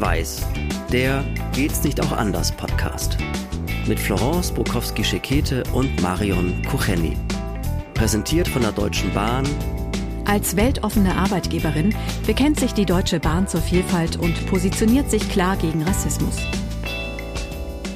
Weiß, der Geht's nicht auch anders Podcast. Mit Florence Bukowski-Schekete und Marion Kucheni. Präsentiert von der Deutschen Bahn. Als weltoffene Arbeitgeberin bekennt sich die Deutsche Bahn zur Vielfalt und positioniert sich klar gegen Rassismus.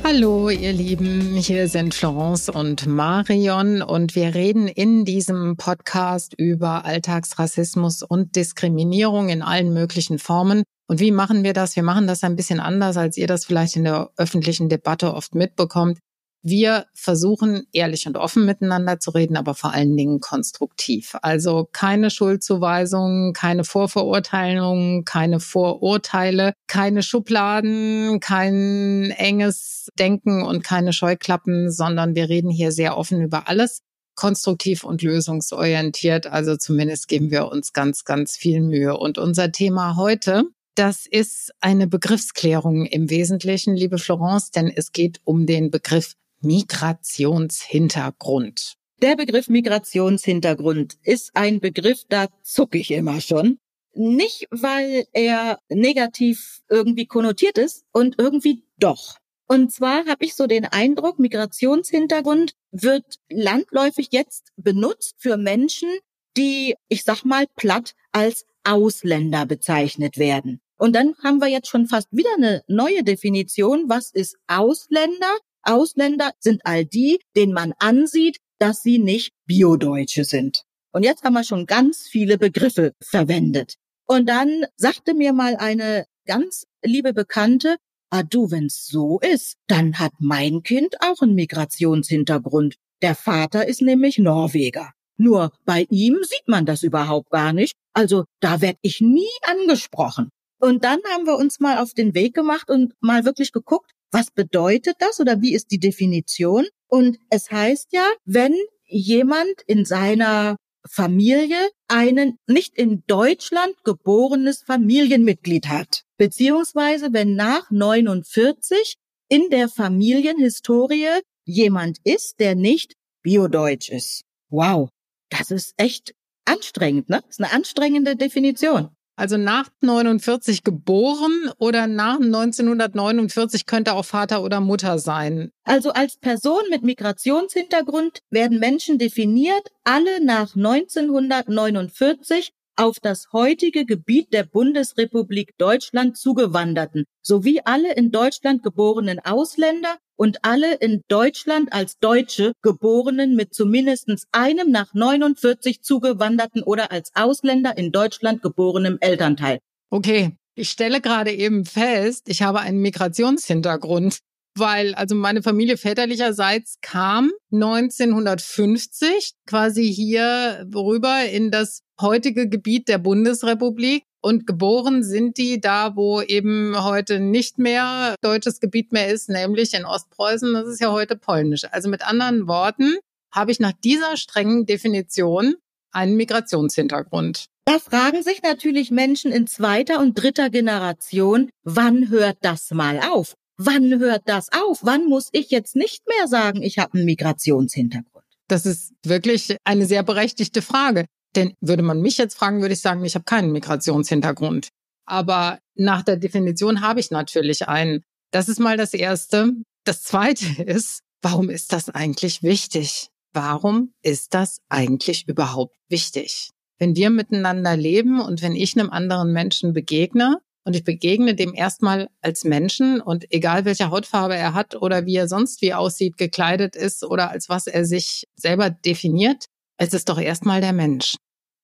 Hallo, ihr Lieben, hier sind Florence und Marion und wir reden in diesem Podcast über Alltagsrassismus und Diskriminierung in allen möglichen Formen. Und wie machen wir das? Wir machen das ein bisschen anders, als ihr das vielleicht in der öffentlichen Debatte oft mitbekommt. Wir versuchen ehrlich und offen miteinander zu reden, aber vor allen Dingen konstruktiv. Also keine Schuldzuweisungen, keine Vorverurteilungen, keine Vorurteile, keine Schubladen, kein enges Denken und keine Scheuklappen, sondern wir reden hier sehr offen über alles konstruktiv und lösungsorientiert. Also zumindest geben wir uns ganz, ganz viel Mühe. Und unser Thema heute das ist eine Begriffsklärung im Wesentlichen, liebe Florence, denn es geht um den Begriff Migrationshintergrund. Der Begriff Migrationshintergrund ist ein Begriff, da zucke ich immer schon. Nicht, weil er negativ irgendwie konnotiert ist und irgendwie doch. Und zwar habe ich so den Eindruck, Migrationshintergrund wird landläufig jetzt benutzt für Menschen, die, ich sag mal, platt als Ausländer bezeichnet werden. Und dann haben wir jetzt schon fast wieder eine neue Definition. Was ist Ausländer? Ausländer sind all die, denen man ansieht, dass sie nicht Biodeutsche sind. Und jetzt haben wir schon ganz viele Begriffe verwendet. Und dann sagte mir mal eine ganz liebe Bekannte, ah du, wenn's so ist, dann hat mein Kind auch einen Migrationshintergrund. Der Vater ist nämlich Norweger. Nur bei ihm sieht man das überhaupt gar nicht. Also da werd ich nie angesprochen. Und dann haben wir uns mal auf den Weg gemacht und mal wirklich geguckt, was bedeutet das oder wie ist die Definition? Und es heißt ja, wenn jemand in seiner Familie einen nicht in Deutschland geborenes Familienmitglied hat, beziehungsweise wenn nach 49 in der Familienhistorie jemand ist, der nicht biodeutsch ist. Wow, das ist echt anstrengend, ne? Das ist eine anstrengende Definition. Also nach 49 geboren oder nach 1949 könnte auch Vater oder Mutter sein. Also als Person mit Migrationshintergrund werden Menschen definiert, alle nach 1949 auf das heutige Gebiet der Bundesrepublik Deutschland zugewanderten, sowie alle in Deutschland geborenen Ausländer und alle in Deutschland als Deutsche geborenen mit zumindest einem nach 49 zugewanderten oder als Ausländer in Deutschland geborenem Elternteil. Okay, ich stelle gerade eben fest, ich habe einen Migrationshintergrund weil also meine Familie väterlicherseits kam 1950 quasi hier rüber in das heutige Gebiet der Bundesrepublik. Und geboren sind die da, wo eben heute nicht mehr deutsches Gebiet mehr ist, nämlich in Ostpreußen. Das ist ja heute polnisch. Also mit anderen Worten habe ich nach dieser strengen Definition einen Migrationshintergrund. Da fragen sich natürlich Menschen in zweiter und dritter Generation, wann hört das mal auf? Wann hört das auf? Wann muss ich jetzt nicht mehr sagen, ich habe einen Migrationshintergrund? Das ist wirklich eine sehr berechtigte Frage. Denn würde man mich jetzt fragen, würde ich sagen, ich habe keinen Migrationshintergrund. Aber nach der Definition habe ich natürlich einen. Das ist mal das Erste. Das Zweite ist, warum ist das eigentlich wichtig? Warum ist das eigentlich überhaupt wichtig? Wenn wir miteinander leben und wenn ich einem anderen Menschen begegne, und ich begegne dem erstmal als Menschen und egal welche Hautfarbe er hat oder wie er sonst wie aussieht, gekleidet ist oder als was er sich selber definiert, es ist doch erstmal der Mensch.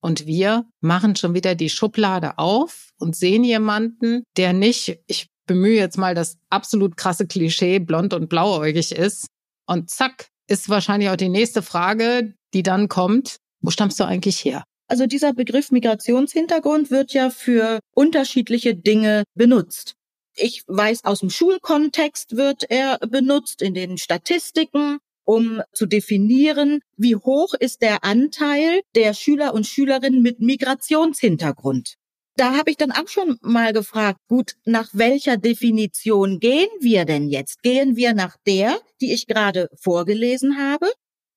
Und wir machen schon wieder die Schublade auf und sehen jemanden, der nicht, ich bemühe jetzt mal das absolut krasse Klischee, blond und blauäugig ist. Und zack, ist wahrscheinlich auch die nächste Frage, die dann kommt, wo stammst du eigentlich her? Also dieser Begriff Migrationshintergrund wird ja für unterschiedliche Dinge benutzt. Ich weiß, aus dem Schulkontext wird er benutzt, in den Statistiken, um zu definieren, wie hoch ist der Anteil der Schüler und Schülerinnen mit Migrationshintergrund. Da habe ich dann auch schon mal gefragt, gut, nach welcher Definition gehen wir denn jetzt? Gehen wir nach der, die ich gerade vorgelesen habe?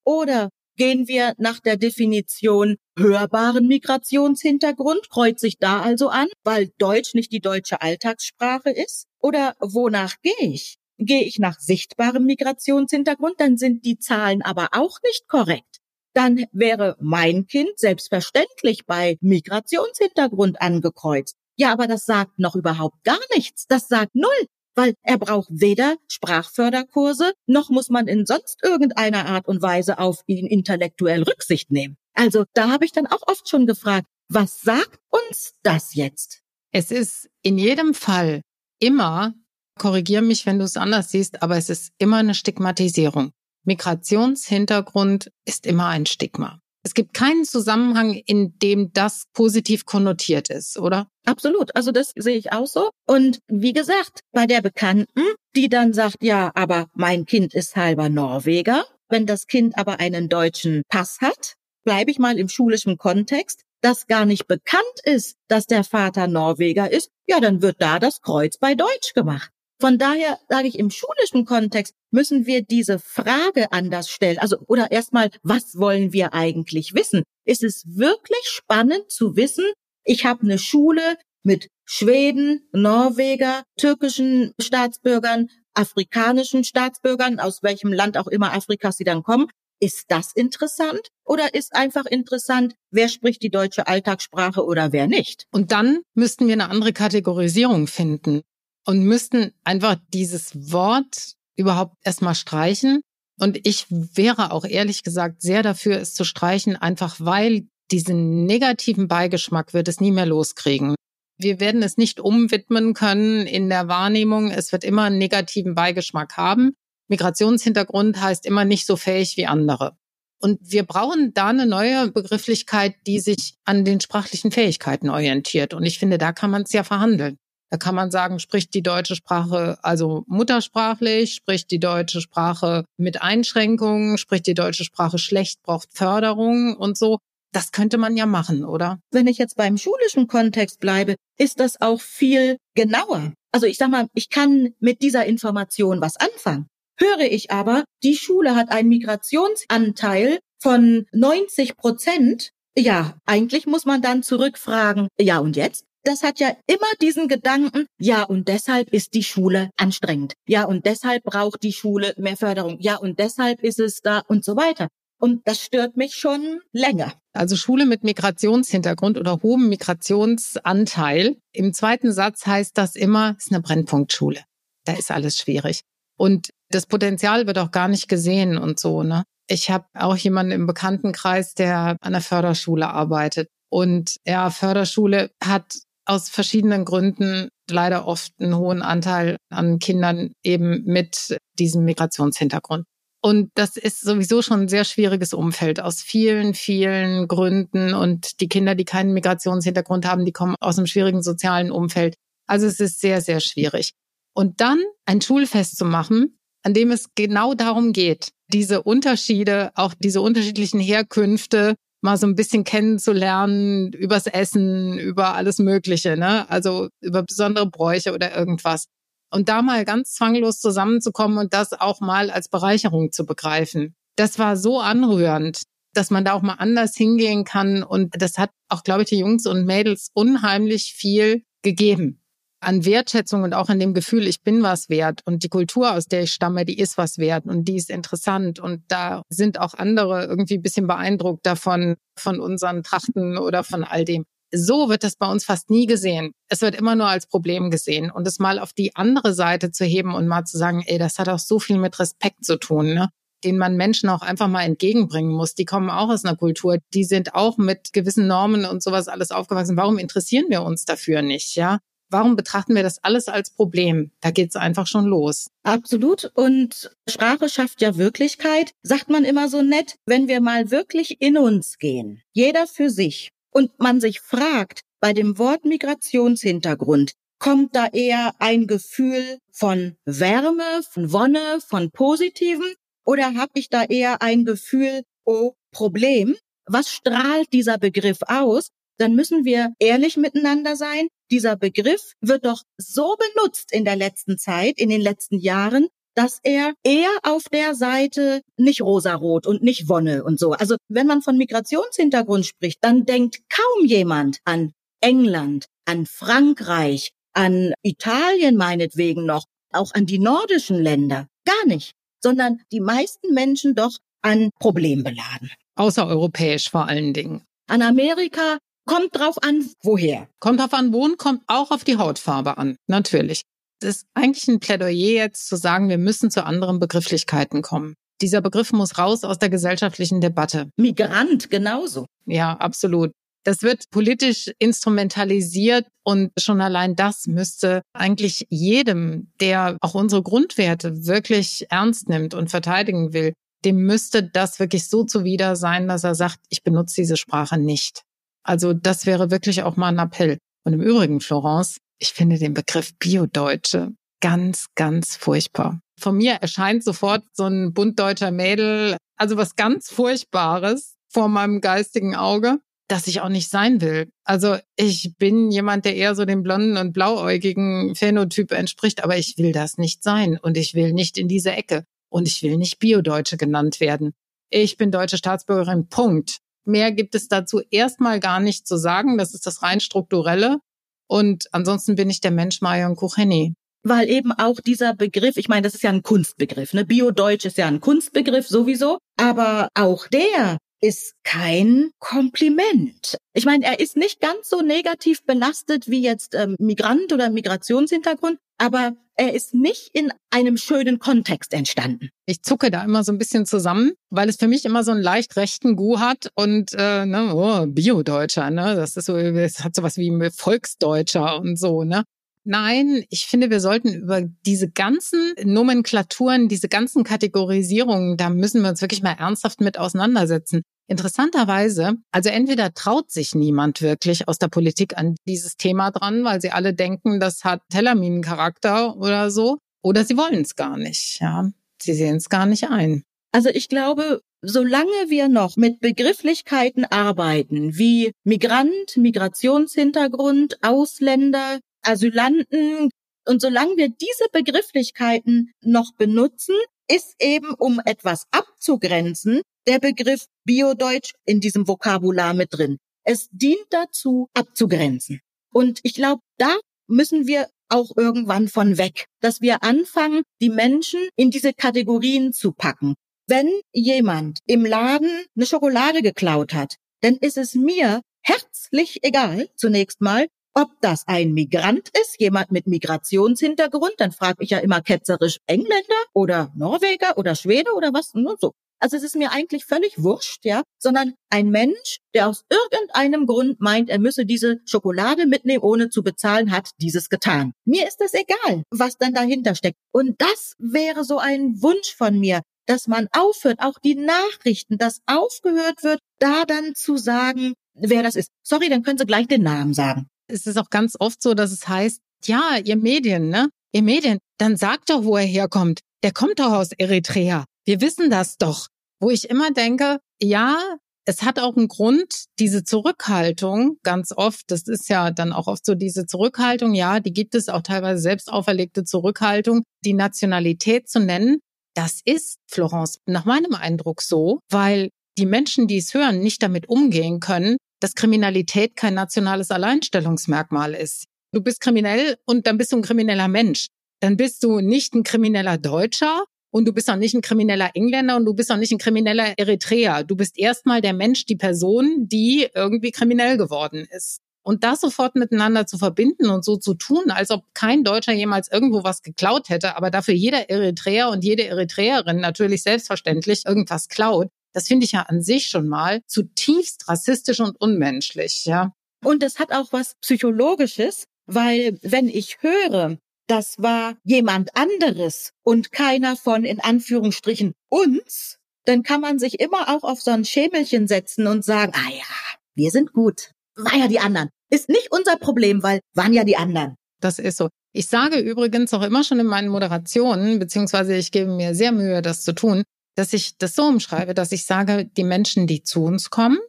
Oder Gehen wir nach der Definition hörbaren Migrationshintergrund, kreuzt sich da also an, weil Deutsch nicht die deutsche Alltagssprache ist? Oder wonach gehe ich? Gehe ich nach sichtbarem Migrationshintergrund, dann sind die Zahlen aber auch nicht korrekt. Dann wäre mein Kind selbstverständlich bei Migrationshintergrund angekreuzt. Ja, aber das sagt noch überhaupt gar nichts. Das sagt null weil er braucht weder Sprachförderkurse, noch muss man in sonst irgendeiner Art und Weise auf ihn intellektuell Rücksicht nehmen. Also da habe ich dann auch oft schon gefragt, was sagt uns das jetzt? Es ist in jedem Fall immer, korrigier mich, wenn du es anders siehst, aber es ist immer eine Stigmatisierung. Migrationshintergrund ist immer ein Stigma. Es gibt keinen Zusammenhang, in dem das positiv konnotiert ist, oder? Absolut. Also das sehe ich auch so. Und wie gesagt, bei der Bekannten, die dann sagt, ja, aber mein Kind ist halber Norweger. Wenn das Kind aber einen deutschen Pass hat, bleibe ich mal im schulischen Kontext, dass gar nicht bekannt ist, dass der Vater Norweger ist, ja, dann wird da das Kreuz bei Deutsch gemacht. Von daher sage ich, im schulischen Kontext müssen wir diese Frage anders stellen. Also, oder erstmal, was wollen wir eigentlich wissen? Ist es wirklich spannend zu wissen, ich habe eine Schule mit Schweden, Norweger, türkischen Staatsbürgern, afrikanischen Staatsbürgern, aus welchem Land auch immer Afrikas sie dann kommen. Ist das interessant oder ist einfach interessant, wer spricht die deutsche Alltagssprache oder wer nicht? Und dann müssten wir eine andere Kategorisierung finden und müssten einfach dieses Wort überhaupt erstmal streichen. Und ich wäre auch ehrlich gesagt sehr dafür, es zu streichen, einfach weil diesen negativen Beigeschmack wird es nie mehr loskriegen. Wir werden es nicht umwidmen können in der Wahrnehmung. Es wird immer einen negativen Beigeschmack haben. Migrationshintergrund heißt immer nicht so fähig wie andere. Und wir brauchen da eine neue Begrifflichkeit, die sich an den sprachlichen Fähigkeiten orientiert. Und ich finde, da kann man es ja verhandeln. Da kann man sagen, spricht die deutsche Sprache also muttersprachlich, spricht die deutsche Sprache mit Einschränkungen, spricht die deutsche Sprache schlecht, braucht Förderung und so. Das könnte man ja machen, oder? Wenn ich jetzt beim schulischen Kontext bleibe, ist das auch viel genauer. Also ich sag mal, ich kann mit dieser Information was anfangen. Höre ich aber, die Schule hat einen Migrationsanteil von 90 Prozent. Ja, eigentlich muss man dann zurückfragen, ja und jetzt? Das hat ja immer diesen Gedanken, ja, und deshalb ist die Schule anstrengend. Ja, und deshalb braucht die Schule mehr Förderung. Ja, und deshalb ist es da und so weiter. Und das stört mich schon länger. Also Schule mit Migrationshintergrund oder hohem Migrationsanteil. Im zweiten Satz heißt das immer, es ist eine Brennpunktschule. Da ist alles schwierig. Und das Potenzial wird auch gar nicht gesehen und so, ne? Ich habe auch jemanden im Bekanntenkreis, der an der Förderschule arbeitet. Und ja, Förderschule hat aus verschiedenen Gründen leider oft einen hohen Anteil an Kindern eben mit diesem Migrationshintergrund. Und das ist sowieso schon ein sehr schwieriges Umfeld aus vielen, vielen Gründen. Und die Kinder, die keinen Migrationshintergrund haben, die kommen aus einem schwierigen sozialen Umfeld. Also es ist sehr, sehr schwierig. Und dann ein Schulfest zu machen, an dem es genau darum geht, diese Unterschiede, auch diese unterschiedlichen Herkünfte mal so ein bisschen kennenzulernen übers Essen, über alles Mögliche, ne? Also über besondere Bräuche oder irgendwas. Und da mal ganz zwanglos zusammenzukommen und das auch mal als Bereicherung zu begreifen. Das war so anrührend, dass man da auch mal anders hingehen kann. Und das hat auch, glaube ich, die Jungs und Mädels unheimlich viel gegeben an Wertschätzung und auch an dem Gefühl, ich bin was wert und die Kultur, aus der ich stamme, die ist was wert und die ist interessant und da sind auch andere irgendwie ein bisschen beeindruckt davon, von unseren Trachten oder von all dem. So wird das bei uns fast nie gesehen. Es wird immer nur als Problem gesehen und es mal auf die andere Seite zu heben und mal zu sagen, ey, das hat auch so viel mit Respekt zu tun, ne? den man Menschen auch einfach mal entgegenbringen muss. Die kommen auch aus einer Kultur, die sind auch mit gewissen Normen und sowas alles aufgewachsen. Warum interessieren wir uns dafür nicht, ja? Warum betrachten wir das alles als Problem? Da geht's einfach schon los. Absolut. Und Sprache schafft ja Wirklichkeit, sagt man immer so nett, wenn wir mal wirklich in uns gehen, jeder für sich, und man sich fragt, bei dem Wort Migrationshintergrund, kommt da eher ein Gefühl von Wärme, von Wonne, von Positiven? Oder habe ich da eher ein Gefühl, oh, Problem? Was strahlt dieser Begriff aus? Dann müssen wir ehrlich miteinander sein dieser Begriff wird doch so benutzt in der letzten Zeit, in den letzten Jahren, dass er eher auf der Seite nicht rosarot und nicht Wonne und so. Also wenn man von Migrationshintergrund spricht, dann denkt kaum jemand an England, an Frankreich, an Italien meinetwegen noch, auch an die nordischen Länder. Gar nicht. Sondern die meisten Menschen doch an Problembeladen. Außereuropäisch vor allen Dingen. An Amerika kommt drauf an, woher. Kommt drauf an, wohin, kommt auch auf die Hautfarbe an. Natürlich. Es ist eigentlich ein Plädoyer jetzt zu sagen, wir müssen zu anderen Begrifflichkeiten kommen. Dieser Begriff muss raus aus der gesellschaftlichen Debatte. Migrant genauso. Ja, absolut. Das wird politisch instrumentalisiert und schon allein das müsste eigentlich jedem, der auch unsere Grundwerte wirklich ernst nimmt und verteidigen will, dem müsste das wirklich so zuwider sein, dass er sagt, ich benutze diese Sprache nicht. Also das wäre wirklich auch mal ein Appell. Und im Übrigen, Florence, ich finde den Begriff Biodeutsche ganz, ganz furchtbar. Von mir erscheint sofort so ein buntdeutscher Mädel, also was ganz Furchtbares vor meinem geistigen Auge, das ich auch nicht sein will. Also ich bin jemand, der eher so dem blonden und blauäugigen Phänotyp entspricht, aber ich will das nicht sein und ich will nicht in diese Ecke und ich will nicht Biodeutsche genannt werden. Ich bin deutsche Staatsbürgerin, Punkt. Mehr gibt es dazu erstmal gar nicht zu sagen. Das ist das rein strukturelle. Und ansonsten bin ich der Mensch Marion Kucheni. Weil eben auch dieser Begriff, ich meine, das ist ja ein Kunstbegriff, ne? Biodeutsch ist ja ein Kunstbegriff sowieso, aber auch der ist kein Kompliment. Ich meine, er ist nicht ganz so negativ belastet wie jetzt ähm, Migrant oder Migrationshintergrund, aber er ist nicht in einem schönen Kontext entstanden. Ich zucke da immer so ein bisschen zusammen, weil es für mich immer so einen leicht rechten Gu hat und äh, ne, oh, Biodeutscher, ne? Das ist so, es hat sowas wie Volksdeutscher und so, ne? Nein, ich finde, wir sollten über diese ganzen Nomenklaturen, diese ganzen Kategorisierungen, da müssen wir uns wirklich mal ernsthaft mit auseinandersetzen. Interessanterweise, also entweder traut sich niemand wirklich aus der Politik an dieses Thema dran, weil sie alle denken, das hat Tellerminencharakter oder so, oder sie wollen es gar nicht, ja. Sie sehen es gar nicht ein. Also ich glaube, solange wir noch mit Begrifflichkeiten arbeiten, wie Migrant, Migrationshintergrund, Ausländer, Asylanten, und solange wir diese Begrifflichkeiten noch benutzen, ist eben, um etwas abzugrenzen, der Begriff Biodeutsch in diesem Vokabular mit drin. Es dient dazu, abzugrenzen. Und ich glaube, da müssen wir auch irgendwann von weg, dass wir anfangen, die Menschen in diese Kategorien zu packen. Wenn jemand im Laden eine Schokolade geklaut hat, dann ist es mir herzlich egal, zunächst mal, ob das ein Migrant ist, jemand mit Migrationshintergrund, dann frage ich ja immer ketzerisch Engländer oder Norweger oder Schwede oder was, nur so. Also es ist mir eigentlich völlig wurscht, ja, sondern ein Mensch, der aus irgendeinem Grund meint, er müsse diese Schokolade mitnehmen, ohne zu bezahlen, hat dieses getan. Mir ist es egal, was dann dahinter steckt. Und das wäre so ein Wunsch von mir, dass man aufhört, auch die Nachrichten, dass aufgehört wird, da dann zu sagen, wer das ist. Sorry, dann können Sie gleich den Namen sagen. Es ist auch ganz oft so, dass es heißt, ja, ihr Medien, ne? Ihr Medien, dann sagt doch, wo er herkommt. Der kommt doch aus Eritrea. Wir wissen das doch wo ich immer denke, ja, es hat auch einen Grund, diese Zurückhaltung ganz oft, das ist ja dann auch oft so diese Zurückhaltung, ja, die gibt es auch teilweise selbst auferlegte Zurückhaltung, die Nationalität zu nennen. Das ist, Florence, nach meinem Eindruck so, weil die Menschen, die es hören, nicht damit umgehen können, dass Kriminalität kein nationales Alleinstellungsmerkmal ist. Du bist kriminell und dann bist du ein krimineller Mensch. Dann bist du nicht ein krimineller Deutscher, und du bist auch nicht ein krimineller Engländer und du bist auch nicht ein krimineller Eritreer. Du bist erstmal der Mensch, die Person, die irgendwie kriminell geworden ist. Und das sofort miteinander zu verbinden und so zu tun, als ob kein Deutscher jemals irgendwo was geklaut hätte, aber dafür jeder Eritreer und jede Eritreerin natürlich selbstverständlich irgendwas klaut, das finde ich ja an sich schon mal zutiefst rassistisch und unmenschlich, ja. Und es hat auch was Psychologisches, weil wenn ich höre, das war jemand anderes und keiner von in Anführungsstrichen uns, dann kann man sich immer auch auf so ein Schemelchen setzen und sagen, ah ja, wir sind gut. War ja die anderen. Ist nicht unser Problem, weil waren ja die anderen. Das ist so. Ich sage übrigens auch immer schon in meinen Moderationen, beziehungsweise ich gebe mir sehr Mühe, das zu tun, dass ich das so umschreibe, dass ich sage, die Menschen, die zu uns kommen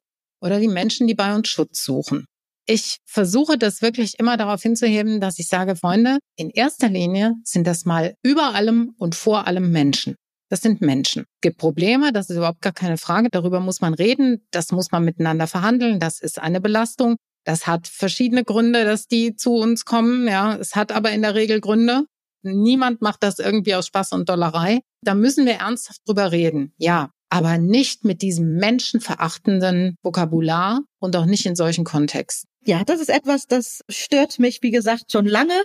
oder die Menschen, die bei uns Schutz suchen. Ich versuche das wirklich immer darauf hinzuheben, dass ich sage, Freunde, in erster Linie sind das mal über allem und vor allem Menschen. Das sind Menschen. Es gibt Probleme, das ist überhaupt gar keine Frage. Darüber muss man reden. Das muss man miteinander verhandeln. Das ist eine Belastung. Das hat verschiedene Gründe, dass die zu uns kommen. Ja, es hat aber in der Regel Gründe. Niemand macht das irgendwie aus Spaß und Dollerei. Da müssen wir ernsthaft drüber reden. Ja, aber nicht mit diesem menschenverachtenden Vokabular und auch nicht in solchen Kontexten. Ja, das ist etwas, das stört mich, wie gesagt, schon lange.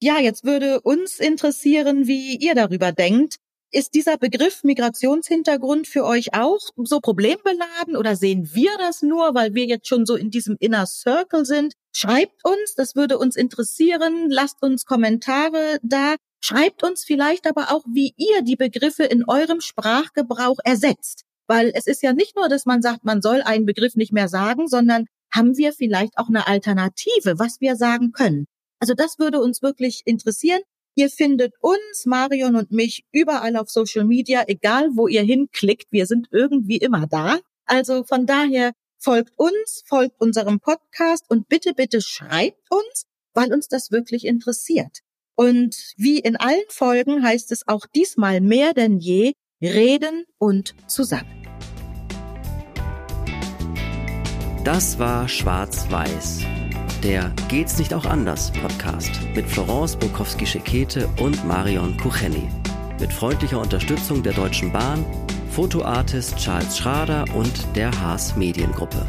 Ja, jetzt würde uns interessieren, wie ihr darüber denkt. Ist dieser Begriff Migrationshintergrund für euch auch so problembeladen oder sehen wir das nur, weil wir jetzt schon so in diesem Inner Circle sind? Schreibt uns, das würde uns interessieren. Lasst uns Kommentare da. Schreibt uns vielleicht aber auch, wie ihr die Begriffe in eurem Sprachgebrauch ersetzt. Weil es ist ja nicht nur, dass man sagt, man soll einen Begriff nicht mehr sagen, sondern haben wir vielleicht auch eine Alternative, was wir sagen können. Also das würde uns wirklich interessieren. Ihr findet uns, Marion und mich, überall auf Social Media, egal wo ihr hinklickt. Wir sind irgendwie immer da. Also von daher folgt uns, folgt unserem Podcast und bitte, bitte schreibt uns, weil uns das wirklich interessiert. Und wie in allen Folgen heißt es auch diesmal mehr denn je, reden und zusammen. Das war Schwarz-Weiß der Geht's nicht auch anders Podcast mit Florence Bukowski-Schekete und Marion Kucheni. Mit freundlicher Unterstützung der Deutschen Bahn, Fotoartist Charles Schrader und der Haas Mediengruppe.